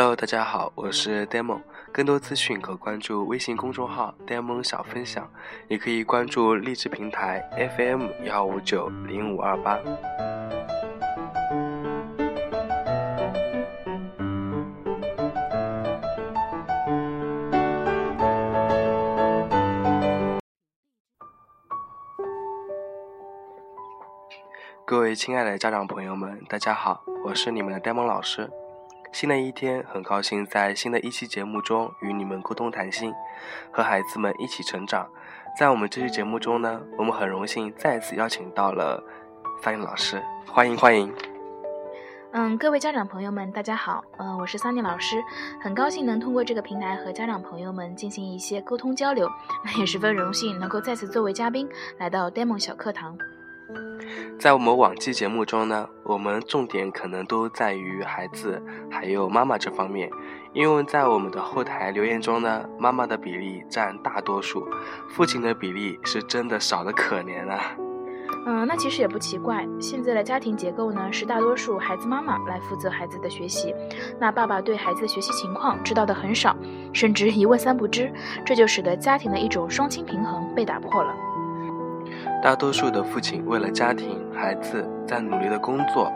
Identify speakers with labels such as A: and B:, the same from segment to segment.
A: Hello，大家好，我是 Demo。更多资讯可关注微信公众号 “Demo 小分享，也可以关注励志平台 FM 幺五九零五二八。各位亲爱的家长朋友们，大家好，我是你们的 Demon 老师。新的一天，很高兴在新的一期节目中与你们沟通谈心，和孩子们一起成长。在我们这期节目中呢，我们很荣幸再次邀请到了桑尼老师，欢迎欢迎。
B: 嗯，各位家长朋友们，大家好，嗯，我是桑尼老师，很高兴能通过这个平台和家长朋友们进行一些沟通交流，也十分荣幸能够再次作为嘉宾来到 Demo 小课堂。
A: 在我们往期节目中呢，我们重点可能都在于孩子还有妈妈这方面，因为在我们的后台留言中呢，妈妈的比例占大多数，父亲的比例是真的少的可怜啊。
B: 嗯，那其实也不奇怪，现在的家庭结构呢是大多数孩子妈妈来负责孩子的学习，那爸爸对孩子的学习情况知道的很少，甚至一问三不知，这就使得家庭的一种双亲平衡被打破了。
A: 大多数的父亲为了家庭、孩子在努力的工作，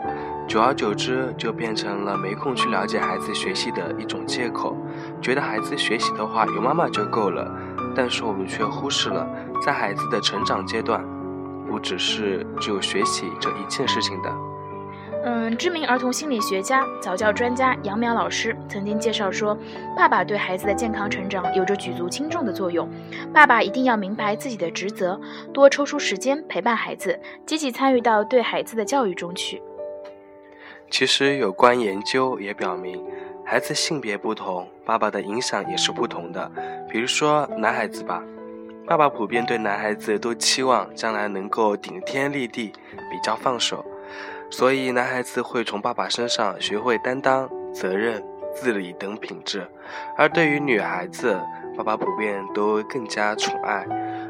A: 久而久之就变成了没空去了解孩子学习的一种借口，觉得孩子学习的话有妈妈就够了。但是我们却忽视了，在孩子的成长阶段，不只是只有学习这一件事情的。
B: 嗯，知名儿童心理学家、早教专家杨淼老师曾经介绍说，爸爸对孩子的健康成长有着举足轻重的作用。爸爸一定要明白自己的职责，多抽出时间陪伴孩子，积极参与到对孩子的教育中去。
A: 其实有关研究也表明，孩子性别不同，爸爸的影响也是不同的。比如说男孩子吧，爸爸普遍对男孩子都期望将来能够顶天立地，比较放手。所以，男孩子会从爸爸身上学会担当、责任、自理等品质；而对于女孩子，爸爸普遍都更加宠爱，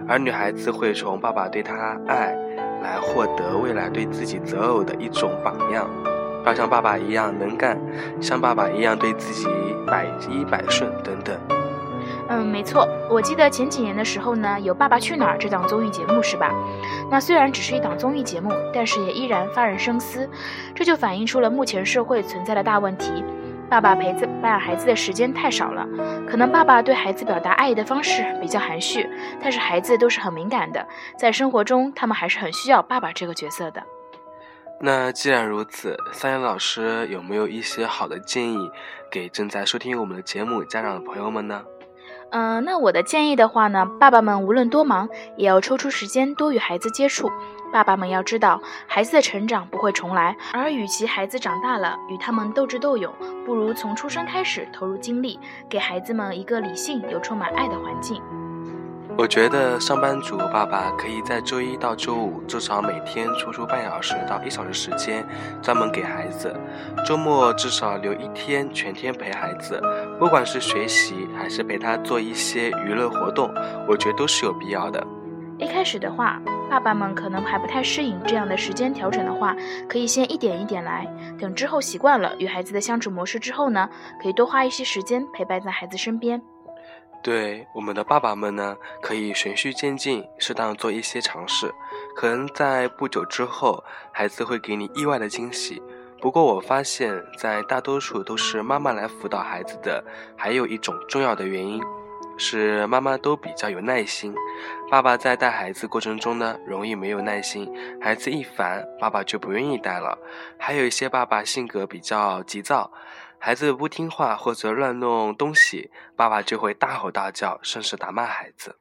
A: 而女孩子会从爸爸对她爱来获得未来对自己择偶的一种榜样，要像爸爸一样能干，像爸爸一样对自己百依百顺等等。
B: 嗯，没错，我记得前几年的时候呢，有《爸爸去哪儿》这档综艺节目，是吧？那虽然只是一档综艺节目，但是也依然发人深思。这就反映出了目前社会存在的大问题：爸爸陪伴孩子的时间太少了。可能爸爸对孩子表达爱意的方式比较含蓄，但是孩子都是很敏感的，在生活中他们还是很需要爸爸这个角色的。
A: 那既然如此，三阳老师有没有一些好的建议给正在收听我们的节目家长的朋友们呢？
B: 嗯，那我的建议的话呢，爸爸们无论多忙，也要抽出时间多与孩子接触。爸爸们要知道，孩子的成长不会重来，而与其孩子长大了与他们斗智斗勇，不如从出生开始投入精力，给孩子们一个理性又充满爱的环境。
A: 我觉得上班族爸爸可以在周一到周五至少每天抽出半小时到一小时时间，专门给孩子。周末至少留一天全天陪孩子，不管是学习还是陪他做一些娱乐活动，我觉得都是有必要的。
B: 一开始的话，爸爸们可能还不太适应这样的时间调整的话，可以先一点一点来。等之后习惯了与孩子的相处模式之后呢，可以多花一些时间陪伴在孩子身边。
A: 对我们的爸爸们呢，可以循序渐进，适当做一些尝试，可能在不久之后，孩子会给你意外的惊喜。不过我发现，在大多数都是妈妈来辅导孩子的，还有一种重要的原因，是妈妈都比较有耐心，爸爸在带孩子过程中呢，容易没有耐心，孩子一烦，爸爸就不愿意带了。还有一些爸爸性格比较急躁。孩子不听话或者乱弄东西，爸爸就会大吼大叫，甚至打骂孩子。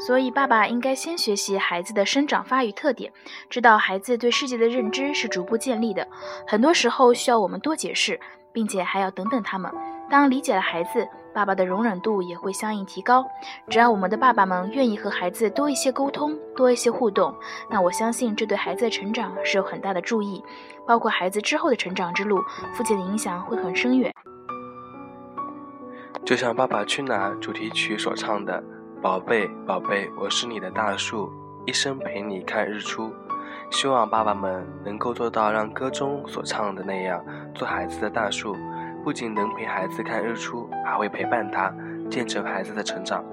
B: 所以，爸爸应该先学习孩子的生长发育特点，知道孩子对世界的认知是逐步建立的，很多时候需要我们多解释，并且还要等等他们。当理解了孩子。爸爸的容忍度也会相应提高。只要我们的爸爸们愿意和孩子多一些沟通，多一些互动，那我相信这对孩子的成长是有很大的注意，包括孩子之后的成长之路，父亲的影响会很深远。
A: 就像《爸爸去哪儿》主题曲所唱的：“宝贝，宝贝，我是你的大树，一生陪你看日出。”希望爸爸们能够做到让歌中所唱的那样，做孩子的大树，不仅能陪孩子看日出，还会陪伴他，见证孩子的成长。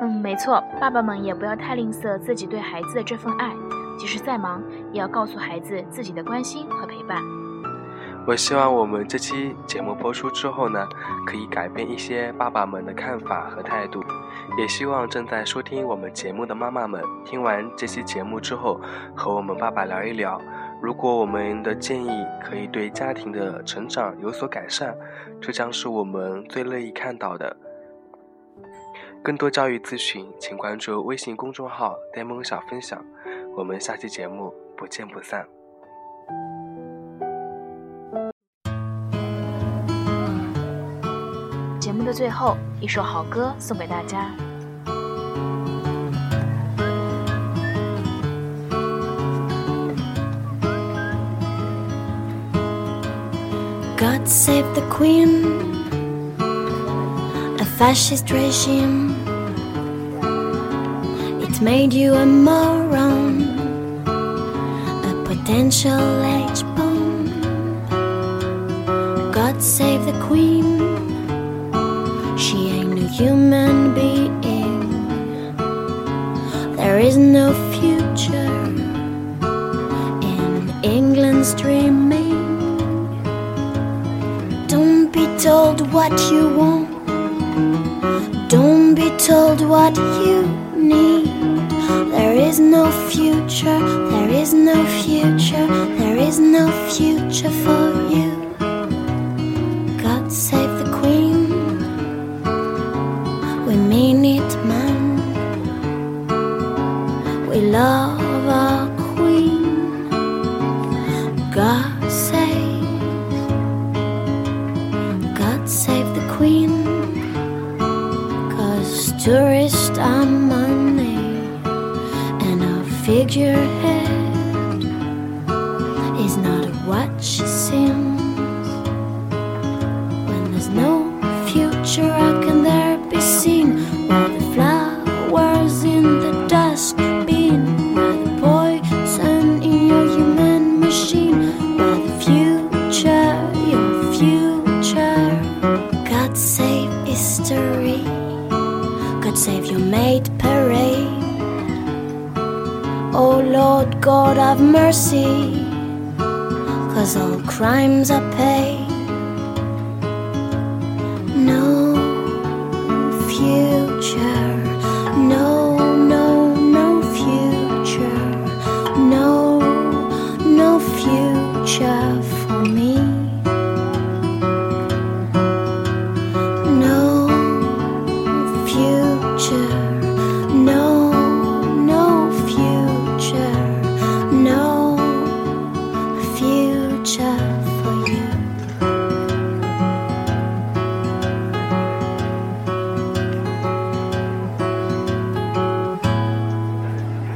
B: 嗯，没错，爸爸们也不要太吝啬自己对孩子的这份爱，即使再忙，也要告诉孩子自己的关心和陪伴。
A: 我希望我们这期节目播出之后呢，可以改变一些爸爸们的看法和态度。也希望正在收听我们节目的妈妈们，听完这期节目之后，和我们爸爸聊一聊。如果我们的建议可以对家庭的成长有所改善，这将是我们最乐意看到的。更多教育咨询，请关注微信公众号“呆萌小分享”。我们下期节目不见不散。
B: 节目的最后，一首好歌送给大家。
C: God save the Queen. A fascist regime. It made you a moron, a potential H bomb. God save the Queen, she ain't a human being. There is no what you want don't be told what you need. There is no future, there is no future, there is no future for you. God save the Queen. We mean it, man. We love tourist on money and a figurehead is not what she maid parade. Oh Lord God have mercy, cause all crimes are paid.